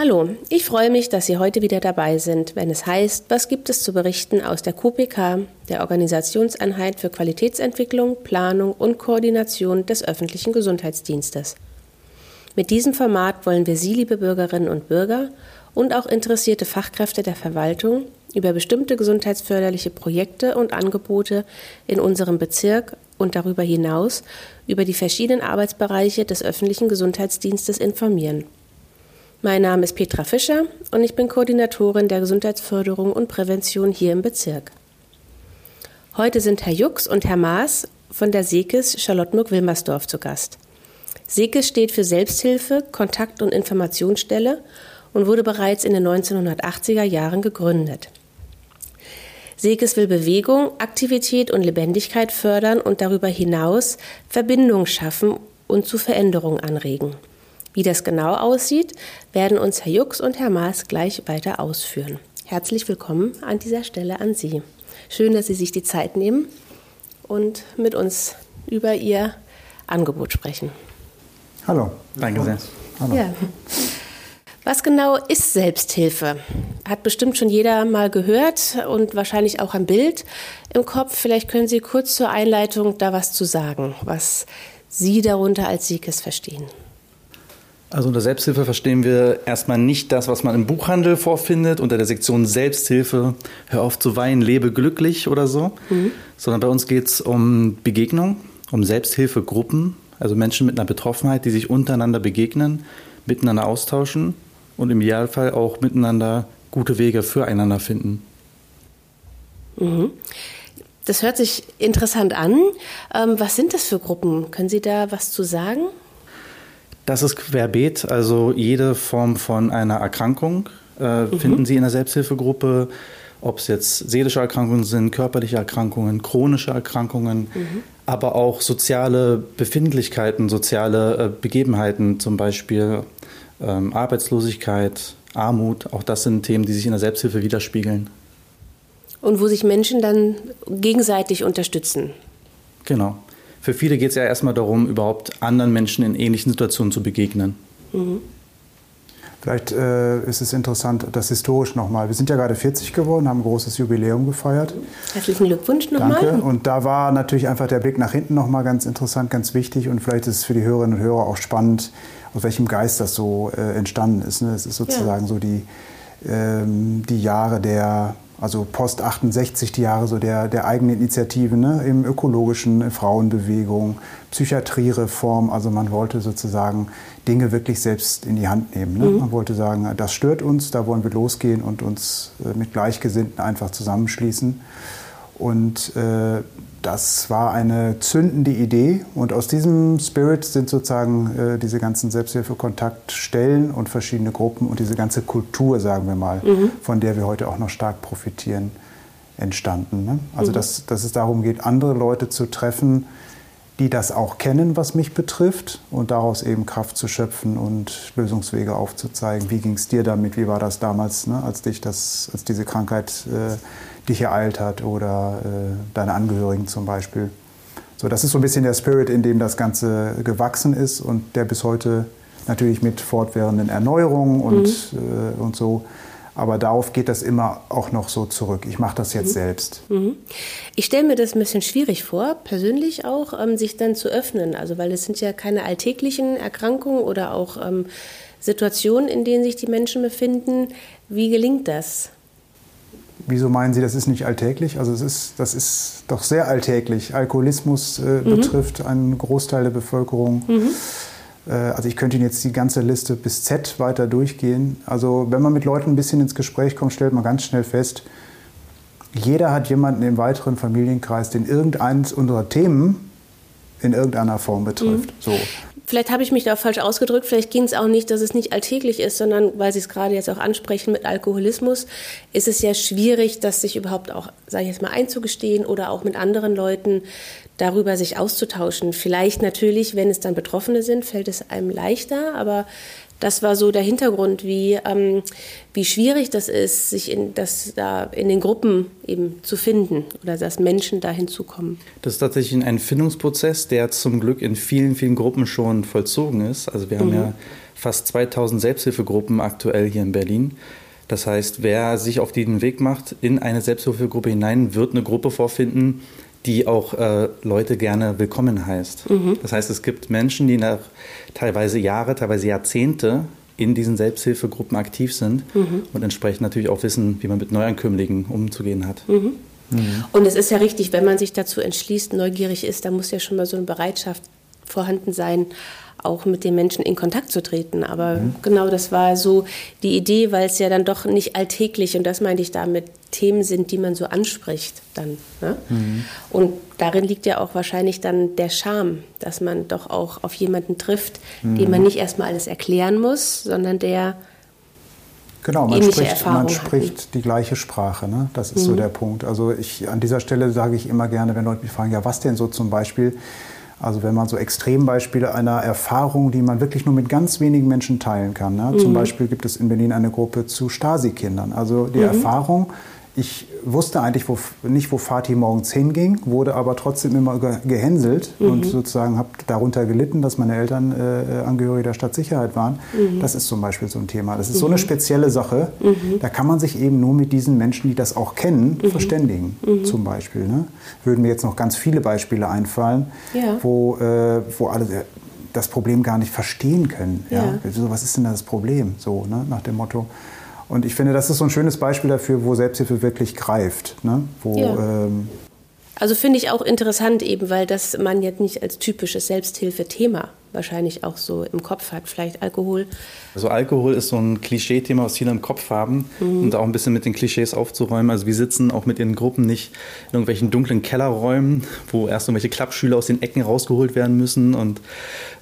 Hallo, ich freue mich, dass Sie heute wieder dabei sind, wenn es heißt, was gibt es zu berichten aus der QPK, der Organisationseinheit für Qualitätsentwicklung, Planung und Koordination des öffentlichen Gesundheitsdienstes. Mit diesem Format wollen wir Sie, liebe Bürgerinnen und Bürger und auch interessierte Fachkräfte der Verwaltung über bestimmte gesundheitsförderliche Projekte und Angebote in unserem Bezirk und darüber hinaus über die verschiedenen Arbeitsbereiche des öffentlichen Gesundheitsdienstes informieren. Mein Name ist Petra Fischer und ich bin Koordinatorin der Gesundheitsförderung und Prävention hier im Bezirk. Heute sind Herr Jux und Herr Maas von der Sekes Charlottenburg-Wilmersdorf zu Gast. Sekes steht für Selbsthilfe, Kontakt- und Informationsstelle und wurde bereits in den 1980er Jahren gegründet. Sekes will Bewegung, Aktivität und Lebendigkeit fördern und darüber hinaus Verbindung schaffen und zu Veränderungen anregen. Wie das genau aussieht, werden uns Herr Jux und Herr Maas gleich weiter ausführen. Herzlich willkommen an dieser Stelle an Sie. Schön, dass Sie sich die Zeit nehmen und mit uns über Ihr Angebot sprechen. Hallo. Danke sehr. Hallo. Ja. Was genau ist Selbsthilfe? Hat bestimmt schon jeder mal gehört und wahrscheinlich auch ein Bild im Kopf. Vielleicht können Sie kurz zur Einleitung da was zu sagen, was Sie darunter als Siekes verstehen. Also unter Selbsthilfe verstehen wir erstmal nicht das, was man im Buchhandel vorfindet, unter der Sektion Selbsthilfe, hör auf zu weinen, lebe glücklich oder so, mhm. sondern bei uns geht es um Begegnung, um Selbsthilfegruppen, also Menschen mit einer Betroffenheit, die sich untereinander begegnen, miteinander austauschen und im Idealfall auch miteinander gute Wege füreinander finden. Mhm. Das hört sich interessant an. Ähm, was sind das für Gruppen? Können Sie da was zu sagen? Das ist querbeet, also jede Form von einer Erkrankung äh, mhm. finden Sie in der Selbsthilfegruppe, ob es jetzt seelische Erkrankungen sind, körperliche Erkrankungen, chronische Erkrankungen, mhm. aber auch soziale Befindlichkeiten, soziale äh, Begebenheiten, zum Beispiel ähm, Arbeitslosigkeit, Armut, auch das sind Themen, die sich in der Selbsthilfe widerspiegeln. Und wo sich Menschen dann gegenseitig unterstützen. Genau. Für viele geht es ja erstmal darum, überhaupt anderen Menschen in ähnlichen Situationen zu begegnen. Mhm. Vielleicht äh, ist es interessant, das historisch nochmal. Wir sind ja gerade 40 geworden, haben ein großes Jubiläum gefeiert. Herzlichen Glückwunsch nochmal. Danke. Und da war natürlich einfach der Blick nach hinten nochmal ganz interessant, ganz wichtig. Und vielleicht ist es für die Hörerinnen und Hörer auch spannend, aus welchem Geist das so äh, entstanden ist. Ne? Es ist sozusagen ja. so die, ähm, die Jahre der also Post 68 die Jahre so der, der eigenen Initiative ne, im ökologischen Frauenbewegung, Psychiatriereform. Also man wollte sozusagen Dinge wirklich selbst in die Hand nehmen. Ne? Mhm. Man wollte sagen, das stört uns, da wollen wir losgehen und uns äh, mit Gleichgesinnten einfach zusammenschließen. Und äh, das war eine zündende Idee und aus diesem Spirit sind sozusagen äh, diese ganzen Selbsthilfekontaktstellen und verschiedene Gruppen und diese ganze Kultur, sagen wir mal, mhm. von der wir heute auch noch stark profitieren, entstanden. Ne? Also mhm. dass, dass es darum geht, andere Leute zu treffen, die das auch kennen, was mich betrifft und daraus eben Kraft zu schöpfen und Lösungswege aufzuzeigen. Wie ging es dir damit? Wie war das damals, ne, als dich das, als diese Krankheit äh, dich ereilt hat oder äh, deine Angehörigen zum Beispiel. So, das ist so ein bisschen der Spirit, in dem das Ganze gewachsen ist und der bis heute natürlich mit fortwährenden Erneuerungen und, mhm. äh, und so. Aber darauf geht das immer auch noch so zurück. Ich mache das jetzt mhm. selbst. Mhm. Ich stelle mir das ein bisschen schwierig vor, persönlich auch, ähm, sich dann zu öffnen. Also, weil es sind ja keine alltäglichen Erkrankungen oder auch ähm, Situationen, in denen sich die Menschen befinden. Wie gelingt das? Wieso meinen Sie, das ist nicht alltäglich? Also es ist, das ist doch sehr alltäglich. Alkoholismus äh, mhm. betrifft einen Großteil der Bevölkerung. Mhm. Äh, also ich könnte Ihnen jetzt die ganze Liste bis Z weiter durchgehen. Also wenn man mit Leuten ein bisschen ins Gespräch kommt, stellt man ganz schnell fest, jeder hat jemanden im weiteren Familienkreis, den irgendeines unserer Themen in irgendeiner Form betrifft. Mhm. So. Vielleicht habe ich mich da falsch ausgedrückt. Vielleicht ging es auch nicht, dass es nicht alltäglich ist, sondern weil Sie es gerade jetzt auch ansprechen mit Alkoholismus, ist es ja schwierig, das sich überhaupt auch, sage ich jetzt mal, einzugestehen oder auch mit anderen Leuten darüber sich auszutauschen. Vielleicht natürlich, wenn es dann Betroffene sind, fällt es einem leichter, aber Das war so der Hintergrund, wie, ähm, wie schwierig das ist, sich in, das, da in den Gruppen eben zu finden oder dass Menschen da hinzukommen. Das ist tatsächlich ein Findungsprozess, der zum Glück in vielen, vielen Gruppen schon vollzogen ist. Also wir haben mhm. ja fast 2000 Selbsthilfegruppen aktuell hier in Berlin. Das heißt, wer sich auf diesen Weg macht in eine Selbsthilfegruppe hinein, wird eine Gruppe vorfinden, die auch äh, Leute gerne willkommen heißt. Mhm. Das heißt, es gibt Menschen, die nach teilweise Jahre, teilweise Jahrzehnte in diesen Selbsthilfegruppen aktiv sind mhm. und entsprechend natürlich auch wissen, wie man mit Neuankömmlingen umzugehen hat. Mhm. mhm. Und es ist ja richtig, wenn man sich dazu entschließt, neugierig ist, dann muss ja schon mal so eine Bereitschaft vorhanden sein, auch mit den Menschen in Kontakt zu treten. Aber mhm. genau das war so die Idee, weil es ja dann doch nicht alltäglich, und das meinte ich damit, Themen sind, die man so anspricht dann. Ne? Mhm. Und darin liegt ja auch wahrscheinlich dann der Charme, dass man doch auch auf jemanden trifft, mhm. dem man nicht erstmal alles erklären muss, sondern der Genau, man spricht, man spricht die gleiche Sprache. Ne? Das ist mhm. so der Punkt. Also ich, an dieser Stelle sage ich immer gerne, wenn Leute mich fragen, ja, was denn so zum Beispiel? Also wenn man so Extrembeispiele einer Erfahrung, die man wirklich nur mit ganz wenigen Menschen teilen kann. Ne? Mhm. Zum Beispiel gibt es in Berlin eine Gruppe zu Stasi-Kindern. Also die mhm. Erfahrung, ich wusste eigentlich wo, nicht, wo Fatih morgens hinging, wurde aber trotzdem immer gehänselt mhm. und sozusagen habe darunter gelitten, dass meine Eltern äh, Angehörige der Stadtsicherheit waren. Mhm. Das ist zum Beispiel so ein Thema. Das ist mhm. so eine mhm. spezielle Sache. Mhm. Da kann man sich eben nur mit diesen Menschen, die das auch kennen, mhm. verständigen. Zum Beispiel. Ne? Würden mir jetzt noch ganz viele Beispiele einfallen, ja. wo, äh, wo alle das Problem gar nicht verstehen können. Ja. ja? So, was ist denn das Problem? So, ne? nach dem Motto. Und ich finde, das ist so ein schönes Beispiel dafür, wo Selbsthilfe wirklich greift. Ne? Wo, ja. ähm also finde ich auch interessant eben, weil das man jetzt nicht als typisches Selbsthilfethema wahrscheinlich auch so im Kopf hat. Vielleicht Alkohol. Also Alkohol ist so ein Klischee-Thema, was viele im Kopf haben mhm. und auch ein bisschen mit den Klischees aufzuräumen. Also wir sitzen auch mit den Gruppen nicht in irgendwelchen dunklen Kellerräumen, wo erst irgendwelche Klappschüler aus den Ecken rausgeholt werden müssen und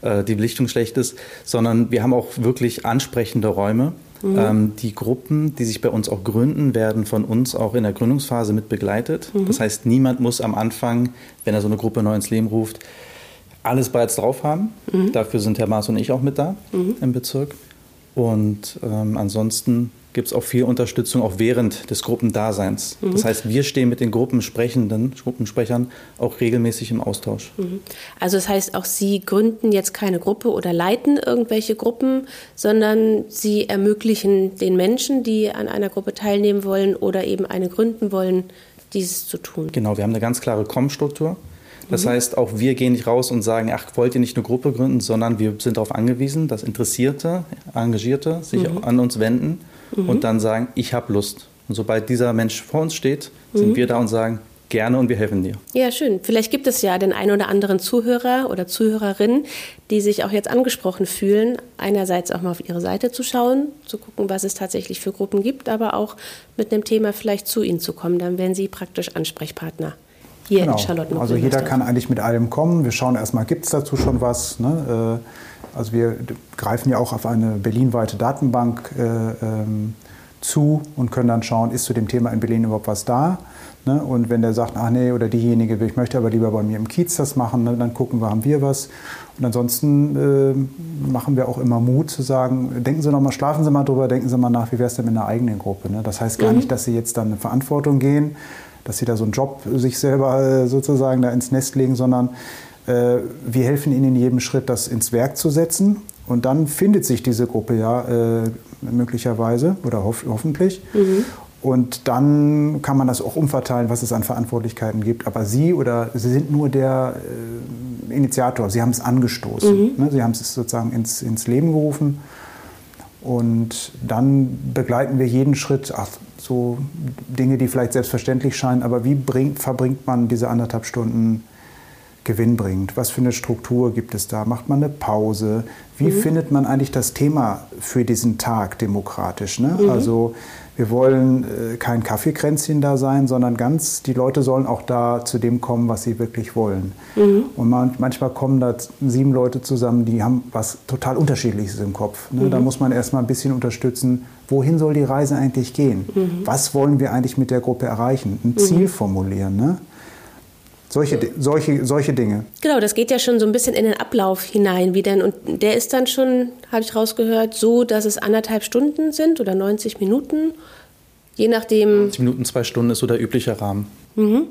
äh, die Belichtung schlecht ist, sondern wir haben auch wirklich ansprechende Räume Mhm. Ähm, die Gruppen, die sich bei uns auch gründen, werden von uns auch in der Gründungsphase mit begleitet. Mhm. Das heißt, niemand muss am Anfang, wenn er so eine Gruppe neu ins Leben ruft, alles bereits drauf haben. Mhm. Dafür sind Herr Maas und ich auch mit da mhm. im Bezirk. Und ähm, ansonsten gibt es auch viel Unterstützung auch während des Gruppendaseins. Mhm. Das heißt, wir stehen mit den Gruppensprechenden, Gruppensprechern auch regelmäßig im Austausch. Mhm. Also das heißt, auch Sie gründen jetzt keine Gruppe oder leiten irgendwelche Gruppen, sondern Sie ermöglichen den Menschen, die an einer Gruppe teilnehmen wollen oder eben eine gründen wollen, dieses zu tun. Genau, wir haben eine ganz klare Com-Struktur. Das mhm. heißt, auch wir gehen nicht raus und sagen, ach, wollt ihr nicht eine Gruppe gründen, sondern wir sind darauf angewiesen, dass Interessierte, Engagierte sich mhm. an uns wenden mhm. und dann sagen, ich habe Lust. Und sobald dieser Mensch vor uns steht, sind mhm. wir da und sagen, gerne und wir helfen dir. Ja, schön. Vielleicht gibt es ja den einen oder anderen Zuhörer oder Zuhörerin, die sich auch jetzt angesprochen fühlen, einerseits auch mal auf ihre Seite zu schauen, zu gucken, was es tatsächlich für Gruppen gibt, aber auch mit einem Thema vielleicht zu ihnen zu kommen. Dann wären sie praktisch Ansprechpartner. Hier genau. in Charlottenburg. Also jeder kann eigentlich mit allem kommen. Wir schauen erstmal, gibt es dazu schon was? Ne? Äh, also wir greifen ja auch auf eine berlinweite Datenbank äh, ähm, zu und können dann schauen, ist zu dem Thema in Berlin überhaupt was da? Ne? Und wenn der sagt, ach nee, oder diejenige, ich möchte aber lieber bei mir im Kiez das machen, ne? dann gucken wir, haben wir was. Und ansonsten äh, machen wir auch immer Mut zu sagen, denken Sie noch mal, schlafen Sie mal drüber, denken Sie mal nach, wie wäre es denn mit einer eigenen Gruppe? Ne? Das heißt gar mhm. nicht, dass Sie jetzt dann eine Verantwortung gehen, dass Sie da so einen Job sich selber äh, sozusagen da ins Nest legen, sondern wir helfen ihnen in jedem Schritt, das ins Werk zu setzen. Und dann findet sich diese Gruppe ja äh, möglicherweise oder hof hoffentlich. Mhm. Und dann kann man das auch umverteilen, was es an Verantwortlichkeiten gibt. Aber Sie oder Sie sind nur der äh, Initiator. Sie haben es angestoßen. Mhm. Ne? Sie haben es sozusagen ins, ins Leben gerufen. Und dann begleiten wir jeden Schritt, ach, so Dinge, die vielleicht selbstverständlich scheinen, aber wie bringt, verbringt man diese anderthalb Stunden Gewinn bringt. Was für eine Struktur gibt es da? Macht man eine Pause? Wie mhm. findet man eigentlich das Thema für diesen Tag demokratisch? Ne? Mhm. Also wir wollen äh, kein Kaffeekränzchen da sein, sondern ganz, die Leute sollen auch da zu dem kommen, was sie wirklich wollen. Mhm. Und man, manchmal kommen da sieben Leute zusammen, die haben was total Unterschiedliches im Kopf. Ne? Da mhm. muss man erstmal ein bisschen unterstützen, wohin soll die Reise eigentlich gehen? Mhm. Was wollen wir eigentlich mit der Gruppe erreichen? Ein mhm. Ziel formulieren. Ne? Solche, solche, solche Dinge. Genau, das geht ja schon so ein bisschen in den Ablauf hinein, wie denn, und der ist dann schon, habe ich rausgehört, so, dass es anderthalb Stunden sind oder 90 Minuten, je nachdem. 90 Minuten, zwei Stunden ist so der übliche Rahmen. Mhm.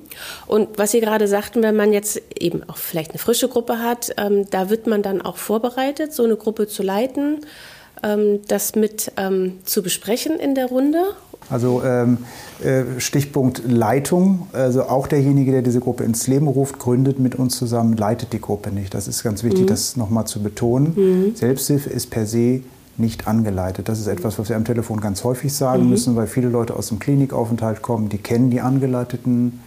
Und was Sie gerade sagten, wenn man jetzt eben auch vielleicht eine frische Gruppe hat, ähm, da wird man dann auch vorbereitet, so eine Gruppe zu leiten, ähm, das mit ähm, zu besprechen in der Runde also ähm, äh, Stichpunkt Leitung, also auch derjenige, der diese Gruppe ins Leben ruft, gründet mit uns zusammen, leitet die Gruppe nicht. Das ist ganz wichtig, mhm. das nochmal zu betonen. Mhm. Selbsthilfe ist per se nicht angeleitet. Das ist etwas, was wir am Telefon ganz häufig sagen mhm. müssen, weil viele Leute aus dem Klinikaufenthalt kommen, die kennen die angeleiteten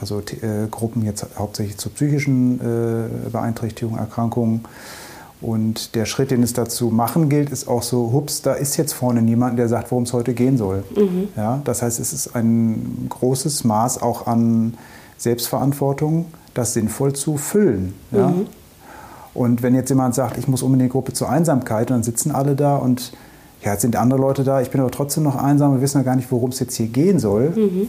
also äh, Gruppen jetzt hauptsächlich zu psychischen äh, Beeinträchtigungen, Erkrankungen. Und der Schritt, den es dazu machen gilt, ist auch so, hups, da ist jetzt vorne niemand, der sagt, worum es heute gehen soll. Mhm. Ja, das heißt, es ist ein großes Maß auch an Selbstverantwortung, das sinnvoll zu füllen. Ja? Mhm. Und wenn jetzt jemand sagt, ich muss unbedingt Gruppe zur Einsamkeit, dann sitzen alle da und ja, jetzt sind andere Leute da, ich bin aber trotzdem noch einsam, wir wissen ja gar nicht, worum es jetzt hier gehen soll. Mhm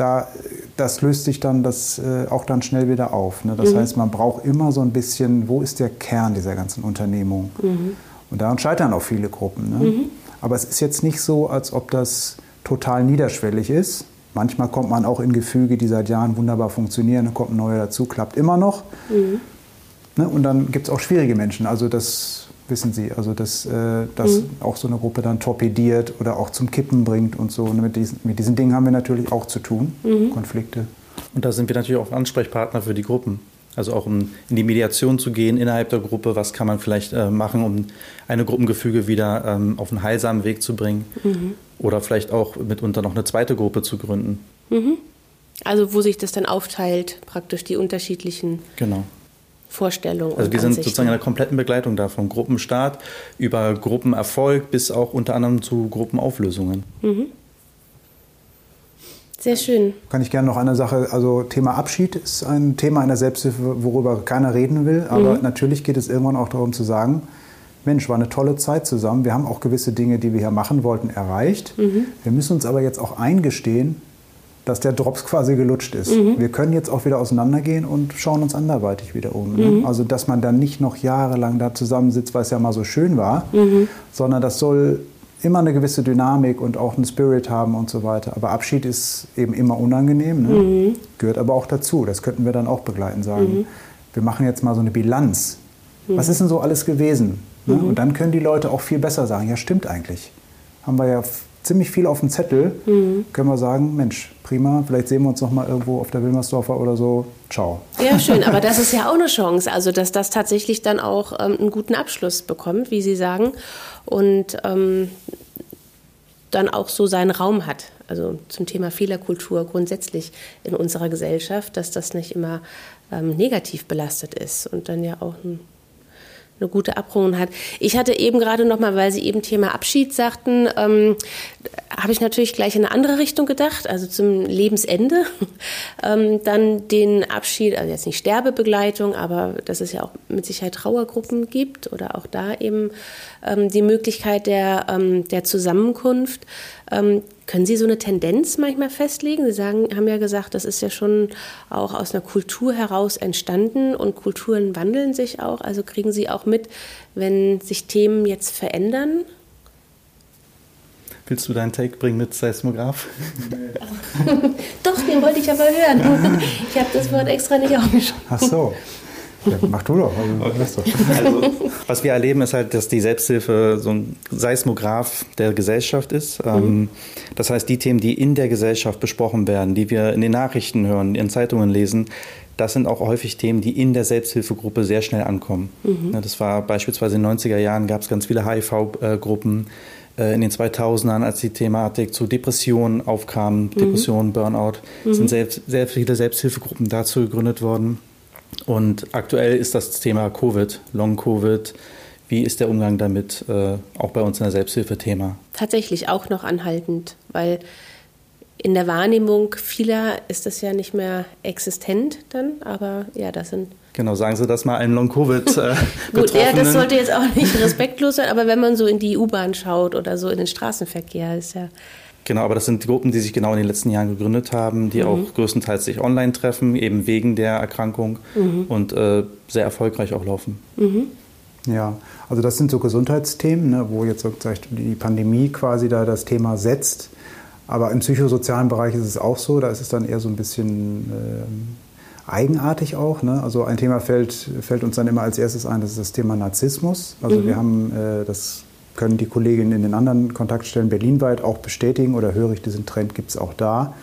da, das löst sich dann das, äh, auch dann schnell wieder auf. Ne? Das mhm. heißt, man braucht immer so ein bisschen, wo ist der Kern dieser ganzen Unternehmung? Mhm. Und daran scheitern auch viele Gruppen. Ne? Mhm. Aber es ist jetzt nicht so, als ob das total niederschwellig ist. Manchmal kommt man auch in Gefüge, die seit Jahren wunderbar funktionieren, dann kommt ein neuer dazu, klappt immer noch. Mhm. Ne? Und dann gibt es auch schwierige Menschen. Also das wissen Sie. Also dass äh, das mhm. auch so eine Gruppe dann torpediert oder auch zum Kippen bringt und so. Und mit diesen, mit diesen Dingen haben wir natürlich auch zu tun, mhm. Konflikte. Und da sind wir natürlich auch Ansprechpartner für die Gruppen. Also auch um in die Mediation zu gehen innerhalb der Gruppe, was kann man vielleicht äh, machen, um eine Gruppengefüge wieder ähm, auf einen heilsamen Weg zu bringen. Mhm. Oder vielleicht auch mitunter noch eine zweite Gruppe zu gründen. Mhm. Also wo sich das dann aufteilt, praktisch die unterschiedlichen genau. Vorstellungen. Also die sind sozusagen in der kompletten Begleitung da, vom Gruppenstart über Gruppenerfolg bis auch unter anderem zu Gruppenauflösungen. Mhm. Sehr schön. Kann ich gerne noch eine Sache, also Thema Abschied ist ein Thema in der Selbsthilfe, worüber keiner reden will, aber mhm. natürlich geht es irgendwann auch darum zu sagen, Mensch, war eine tolle Zeit zusammen. Wir haben auch gewisse Dinge, die wir hier machen wollten, erreicht. Mhm. Wir müssen uns aber jetzt auch eingestehen, dass der Drops quasi gelutscht ist. Mhm. Wir können jetzt auch wieder auseinandergehen und schauen uns anderweitig wieder um. Ne? Mhm. Also, dass man dann nicht noch jahrelang da zusammensitzt, weil es ja mal so schön war, mhm. sondern das soll immer eine gewisse Dynamik und auch einen Spirit haben und so weiter. Aber Abschied ist eben immer unangenehm, ne? Mhm. gehört aber auch dazu. Das könnten wir dann auch begleiten, sagen, mhm. wir machen jetzt mal so eine Bilanz. Was ist denn so alles gewesen? Ne? Und dann können die Leute auch viel besser sagen, ja stimmt eigentlich. Haben wir ja ziemlich viel auf dem Zettel, mhm. können wir sagen, Mensch, prima, vielleicht sehen wir uns noch mal irgendwo auf der Wilmersdorfer oder so. Ciao. Ja, schön, aber das ist ja auch eine Chance, also dass das tatsächlich dann auch ähm, einen guten Abschluss bekommt, wie Sie sagen, und ähm, dann auch so seinen Raum hat. Also zum Thema Fehlerkultur grundsätzlich in unserer Gesellschaft, dass das nicht immer ähm, negativ belastet ist und dann ja auch ein eine gute Abrundung hat. Ich hatte eben gerade noch mal, weil Sie eben Thema Abschied sagten, ähm, habe ich natürlich gleich in eine andere Richtung gedacht, also zum Lebensende. ähm, dann den Abschied, also jetzt nicht Sterbebegleitung, aber dass es ja auch mit Sicherheit Trauergruppen gibt oder auch da eben ähm, die Möglichkeit der, ähm, der Zusammenkunft. Ähm, können Sie so eine Tendenz manchmal festlegen? Sie sagen, haben ja gesagt, das ist ja schon auch aus einer Kultur heraus entstanden und Kulturen wandeln sich auch. Also kriegen Sie auch mit, wenn sich Themen jetzt verändern? Willst du deinen Take bringen mit Seismograph? Doch, den wollte ich aber hören. Ich habe das Wort extra nicht aufgeschrieben. Ach so. Ja, mach du doch. Also, also, was wir erleben, ist halt, dass die Selbsthilfe so ein Seismograph der Gesellschaft ist. Ähm, mhm. Das heißt, die Themen, die in der Gesellschaft besprochen werden, die wir in den Nachrichten hören, in Zeitungen lesen, das sind auch häufig Themen, die in der Selbsthilfegruppe sehr schnell ankommen. Mhm. Das war beispielsweise in den 90er Jahren gab es ganz viele HIV-Gruppen. Äh, in den 2000ern, als die Thematik zu Depressionen aufkam, mhm. Depressionen, Burnout, mhm. sind sehr, sehr viele Selbsthilfegruppen dazu gegründet worden. Und aktuell ist das Thema Covid, Long-Covid. Wie ist der Umgang damit äh, auch bei uns in der Selbsthilfe Thema? Tatsächlich auch noch anhaltend, weil in der Wahrnehmung vieler ist das ja nicht mehr existent dann, aber ja, das sind. Genau, sagen Sie das mal einem Long-Covid. Äh, Gut, ja, das sollte jetzt auch nicht respektlos sein, aber wenn man so in die U-Bahn schaut oder so in den Straßenverkehr, ist ja Genau, aber das sind Gruppen, die sich genau in den letzten Jahren gegründet haben, die mhm. auch größtenteils sich online treffen, eben wegen der Erkrankung mhm. und äh, sehr erfolgreich auch laufen. Mhm. Ja, also das sind so Gesundheitsthemen, ne, wo jetzt die Pandemie quasi da das Thema setzt. Aber im psychosozialen Bereich ist es auch so, da ist es dann eher so ein bisschen äh, eigenartig auch. Ne? Also ein Thema fällt, fällt uns dann immer als erstes ein, das ist das Thema Narzissmus. Also mhm. wir haben, äh, das können die Kolleginnen in den anderen Kontaktstellen berlinweit auch bestätigen oder höre ich, diesen Trend gibt es auch da.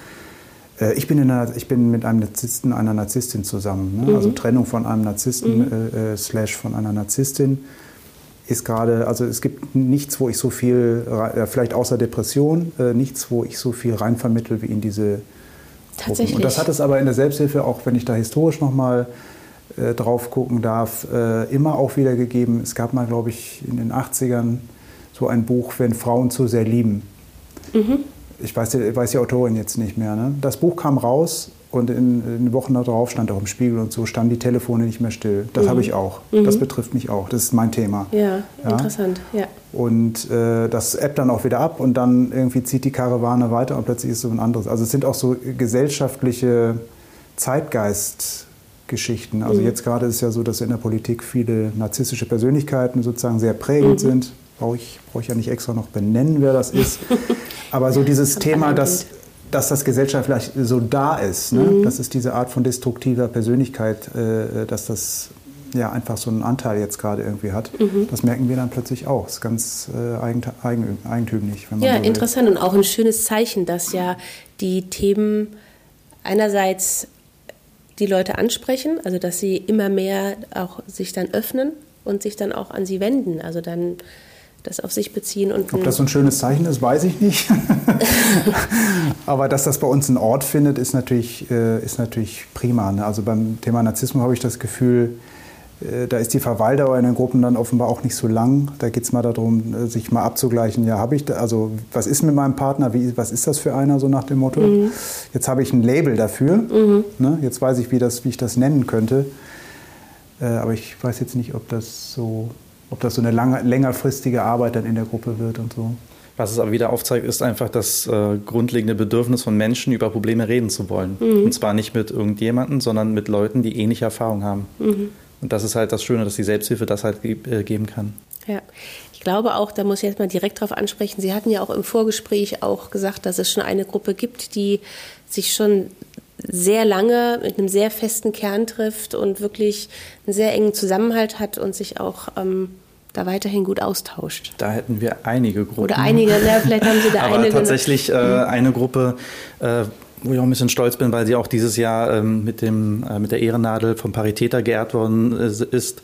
Äh, ich bin, einer, ich bin mit einem Narzissten, einer Narzisstin zusammen. Ne? Mhm. Also Trennung von einem Narzissten mhm. äh, äh, slash von einer Narzisstin ist gerade, also es gibt nichts, wo ich so viel, äh, vielleicht außer Depression, äh, nichts, wo ich so viel reinvermittel wie in diese Tatsächlich. Gruppen. Und das hat es aber in der Selbsthilfe, auch wenn ich da historisch nochmal äh, drauf gucken darf, äh, immer auch wieder gegeben. Es gab mal, glaube ich, in den 80ern so ein Buch, Wenn Frauen zu sehr lieben. Mhm ich weiß, ich weiß die Autorin jetzt nicht mehr. Ne? Das Buch kam raus und in, in Wochen darauf stand auch im Spiegel und so, standen die Telefone nicht mehr still. Das mhm. habe ich auch. Mhm. Das betrifft mich auch. Das ist mein Thema. Ja, ja? interessant. Ja. Und äh, das App dann auch wieder ab und dann irgendwie zieht die Karawane weiter und plötzlich ist so ein anderes. Also es sind auch so gesellschaftliche Zeitgeistgeschichten. Also mhm. jetzt gerade ist es ja so, dass in der Politik viele narzisstische Persönlichkeiten sozusagen sehr prägend mhm. sind. Brauche ich, brauch ich ja nicht extra noch benennen, wer das ist. Aber so dieses Thema, dass, dass das gesellschaftlich so da ist, ne? Mhm. das ist diese Art von destruktiver Persönlichkeit, äh, dass das ja einfach so einen Anteil jetzt gerade irgendwie hat, mhm. das merken wir dann plötzlich auch. Das ist ganz äh, eigentümlich. ja, so interessant und auch ein schönes Zeichen, dass ja die Themen einerseits die Leute ansprechen, also dass sie immer mehr auch sich dann öffnen und sich dann auch an sie wenden. Also dann das auf sich beziehen. Und Ob das so ein schönes Zeichen ist, weiß ich nicht. Aber dass das bei uns einen Ort findet, ist natürlich, äh, ist natürlich prima. Ne? Also beim Thema Narzissmus habe ich das Gefühl, äh, da ist die Verweildauer in den Gruppen dann offenbar auch nicht so lang. Da geht es mal darum, äh, sich mal abzugleichen. Ja, habe ich, da, also was ist mit meinem Partner? Wie, was ist das für einer, so nach dem Motto? Mhm. Jetzt habe ich ein Label dafür. Mhm. Ne? Jetzt weiß ich wie, das, wie ich das nennen könnte. aber ich weiß jetzt nicht, ob das so ob das so eine lange, längerfristige Arbeit dann in der Gruppe wird und so. Was es aber wieder aufzeigt, ist einfach das äh, grundlegende Bedürfnis von Menschen, über Probleme reden zu wollen. Mhm. Und zwar nicht mit irgendjemandem, sondern mit Leuten, die ähnliche Erfahrungen haben. Mhm. Und das ist halt das Schöne, dass die Selbsthilfe das halt ge äh, geben kann. Ja, ich glaube auch, da muss ich jetzt mal direkt darauf ansprechen. Sie hatten ja auch im Vorgespräch auch gesagt, dass es schon eine Gruppe gibt, die sich schon sehr lange mit einem sehr festen Kern trifft und wirklich einen sehr engen Zusammenhalt hat und sich auch ähm, da weiterhin gut austauscht. Da hätten wir einige Gruppen. Oder einige, ne? vielleicht haben Sie da Aber eine. tatsächlich äh, mhm. eine Gruppe, äh, wo ich auch ein bisschen stolz bin, weil sie auch dieses Jahr ähm, mit, dem, äh, mit der Ehrennadel vom Paritäter geehrt worden äh, ist.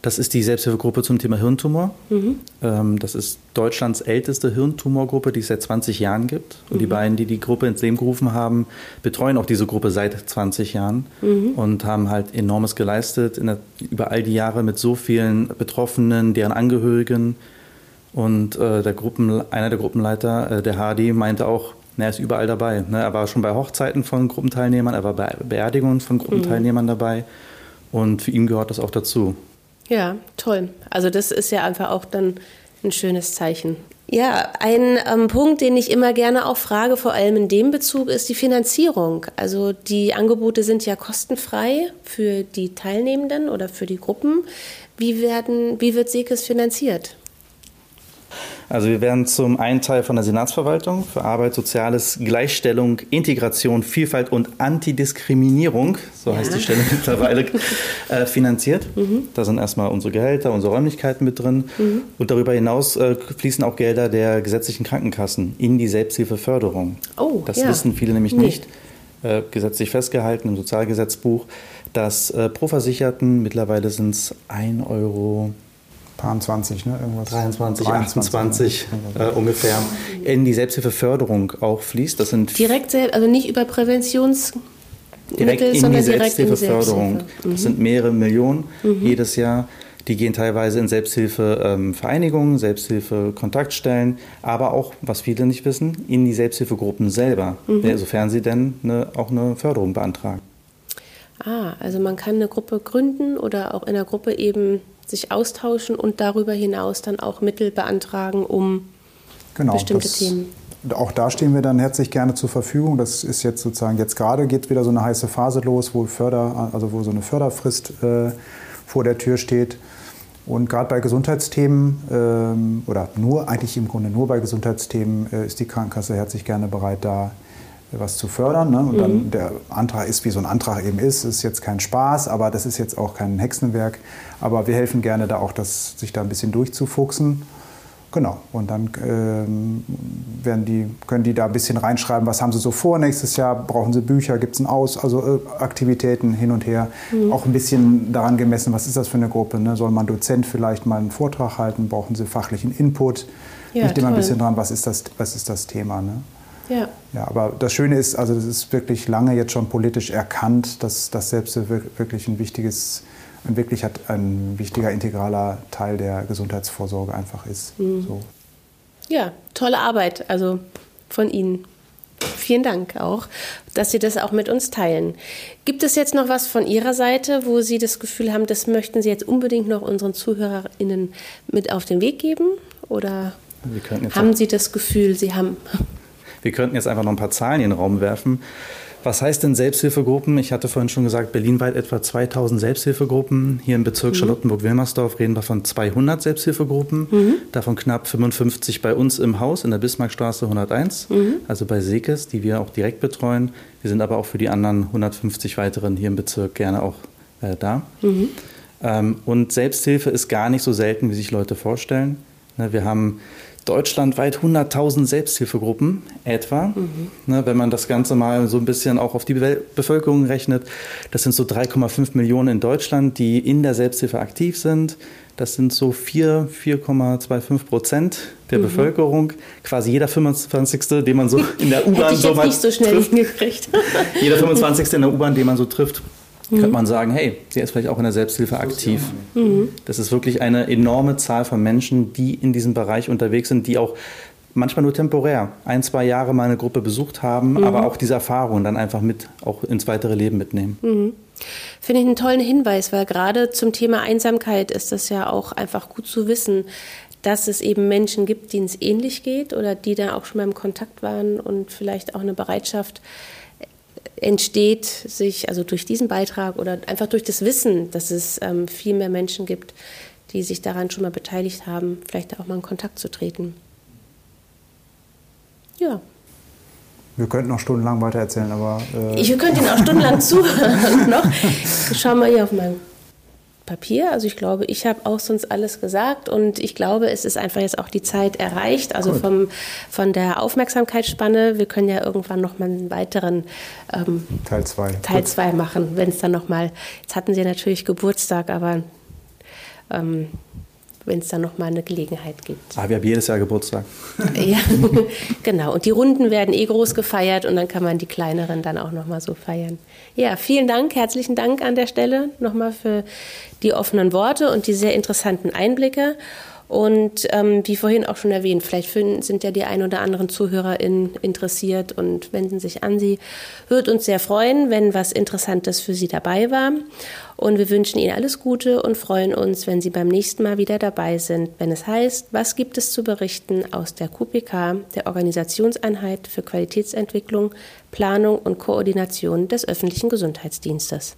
Das ist die Selbsthilfegruppe zum Thema Hirntumor. Mhm. Ähm, das ist Deutschlands älteste Hirntumorgruppe, die es seit 20 Jahren gibt. Und mhm. die beiden, die die Gruppe ins Leben gerufen haben, betreuen auch diese Gruppe seit 20 Jahren mhm. und haben halt enormes geleistet der, über all die Jahre mit so vielen Betroffenen, deren Angehörigen. Und äh, der Gruppen, einer der Gruppenleiter, äh, der Hardy, meinte auch, er ist überall dabei. Ne? Er war schon bei Hochzeiten von Gruppenteilnehmern, er war bei Beerdigungen von Gruppenteilnehmern mhm. dabei. Und für ihn gehört das auch dazu. Ja, toll. Also das ist ja einfach auch dann ein schönes Zeichen. Ja, ein ähm, Punkt, den ich immer gerne auch frage, vor allem in dem Bezug, ist die Finanzierung. Also die Angebote sind ja kostenfrei für die Teilnehmenden oder für die Gruppen. Wie, werden, wie wird SEKES finanziert? Also wir werden zum einen Teil von der Senatsverwaltung für Arbeit, Soziales, Gleichstellung, Integration, Vielfalt und Antidiskriminierung, so ja. heißt die Stelle mittlerweile, äh, finanziert. Mhm. Da sind erstmal unsere Gehälter, unsere Räumlichkeiten mit drin. Mhm. Und darüber hinaus äh, fließen auch Gelder der gesetzlichen Krankenkassen in die Selbsthilfeförderung. Oh, das ja. wissen viele nämlich nee. nicht. Äh, gesetzlich festgehalten im Sozialgesetzbuch, dass äh, pro Versicherten mittlerweile sind es 1 Euro Paar 20, ne? Irgendwas. 23, 28 äh, ungefähr in die Selbsthilfeförderung auch fließt. Das sind direkt, also nicht über Präventions direkt Mittel, in die Selbsthilfeförderung. Mhm. Das sind mehrere Millionen mhm. jedes Jahr. Die gehen teilweise in Selbsthilfevereinigungen, ähm, Selbsthilfe-Kontaktstellen, aber auch, was viele nicht wissen, in die Selbsthilfegruppen selber, mhm. sofern sie denn eine, auch eine Förderung beantragen. Ah, also man kann eine Gruppe gründen oder auch in der Gruppe eben sich austauschen und darüber hinaus dann auch Mittel beantragen, um genau, bestimmte Themen. auch da stehen wir dann herzlich gerne zur Verfügung. Das ist jetzt sozusagen, jetzt gerade geht wieder so eine heiße Phase los, wo, Förder, also wo so eine Förderfrist äh, vor der Tür steht. Und gerade bei Gesundheitsthemen ähm, oder nur, eigentlich im Grunde nur bei Gesundheitsthemen äh, ist die Krankenkasse herzlich gerne bereit, da was zu fördern. Ne? Und mhm. dann der Antrag ist, wie so ein Antrag eben ist, ist jetzt kein Spaß, aber das ist jetzt auch kein Hexenwerk. Aber wir helfen gerne da auch, das, sich da ein bisschen durchzufuchsen. Genau, und dann ähm, werden die, können die da ein bisschen reinschreiben, was haben sie so vor nächstes Jahr, brauchen sie Bücher, gibt es ein Aus, also äh, Aktivitäten hin und her. Mhm. Auch ein bisschen daran gemessen, was ist das für eine Gruppe, ne? soll man Dozent vielleicht mal einen Vortrag halten, brauchen sie fachlichen Input. Ja, Liegt immer ein bisschen dran, was ist das, was ist das Thema. Ne? Ja. ja. Aber das Schöne ist, also das ist wirklich lange jetzt schon politisch erkannt, dass das selbst wirklich ein wichtiges ein wirklich hat ein wichtiger integraler Teil der Gesundheitsvorsorge einfach ist. Mhm. So. Ja, tolle Arbeit, also von Ihnen. Vielen Dank auch, dass Sie das auch mit uns teilen. Gibt es jetzt noch was von Ihrer Seite, wo Sie das Gefühl haben, das möchten Sie jetzt unbedingt noch unseren ZuhörerInnen mit auf den Weg geben? Oder haben Sie das Gefühl, Sie haben. Wir könnten jetzt einfach noch ein paar Zahlen in den Raum werfen. Was heißt denn Selbsthilfegruppen? Ich hatte vorhin schon gesagt, berlinweit etwa 2000 Selbsthilfegruppen. Hier im Bezirk mhm. Charlottenburg-Wilmersdorf reden wir von 200 Selbsthilfegruppen, mhm. davon knapp 55 bei uns im Haus in der Bismarckstraße 101, mhm. also bei Sekes, die wir auch direkt betreuen. Wir sind aber auch für die anderen 150 weiteren hier im Bezirk gerne auch äh, da. Mhm. Ähm, und Selbsthilfe ist gar nicht so selten, wie sich Leute vorstellen. Ne, wir haben deutschlandweit 100.000 Selbsthilfegruppen etwa. Mhm. Ne, wenn man das Ganze mal so ein bisschen auch auf die Be Bevölkerung rechnet, das sind so 3,5 Millionen in Deutschland, die in der Selbsthilfe aktiv sind. Das sind so 4, 4,25 Prozent der mhm. Bevölkerung. Quasi jeder 25. den man so in der U-Bahn so mal nicht so schnell trifft. jeder 25. in der U-Bahn, den man so trifft, mhm. könnte man sagen, hey, der ist vielleicht auch in der Selbsthilfe aktiv. Mhm. Das ist wirklich eine enorme Zahl von Menschen, die in diesem Bereich unterwegs sind, die auch manchmal nur temporär ein, zwei Jahre mal eine Gruppe besucht haben, mhm. aber auch diese Erfahrungen dann einfach mit auch ins weitere Leben mitnehmen. Mhm. Finde ich einen tollen Hinweis, weil gerade zum Thema Einsamkeit ist das ja auch einfach gut zu wissen, dass es eben Menschen gibt, denen es ähnlich geht oder die da auch schon mal im Kontakt waren und vielleicht auch eine Bereitschaft entsteht sich, also durch diesen Beitrag oder einfach durch das Wissen, dass es ähm, viel mehr Menschen gibt, die sich daran schon mal beteiligt haben, vielleicht auch mal in Kontakt zu treten. Ja. Wir könnten noch stundenlang weiter erzählen, aber. Äh ich könnte Ihnen auch stundenlang zuhören noch. Ich schaue mal hier auf meinem Papier. Also ich glaube, ich habe auch sonst alles gesagt und ich glaube, es ist einfach jetzt auch die Zeit erreicht. Also vom, von der Aufmerksamkeitsspanne. Wir können ja irgendwann noch mal einen weiteren ähm, Teil 2 Teil 2 machen, wenn es dann noch mal. Jetzt hatten Sie natürlich Geburtstag, aber ähm, wenn es dann noch mal eine Gelegenheit gibt. Ah, wir haben jedes Jahr Geburtstag. ja, genau. Und die Runden werden eh groß gefeiert und dann kann man die kleineren dann auch noch mal so feiern. Ja, vielen Dank, herzlichen Dank an der Stelle nochmal für die offenen Worte und die sehr interessanten Einblicke. Und ähm, wie vorhin auch schon erwähnt, vielleicht sind ja die ein oder anderen ZuhörerInnen interessiert und wenden sich an Sie. Würde uns sehr freuen, wenn was Interessantes für Sie dabei war. Und wir wünschen Ihnen alles Gute und freuen uns, wenn Sie beim nächsten Mal wieder dabei sind, wenn es heißt, was gibt es zu berichten aus der QPK, der Organisationseinheit für Qualitätsentwicklung, Planung und Koordination des öffentlichen Gesundheitsdienstes.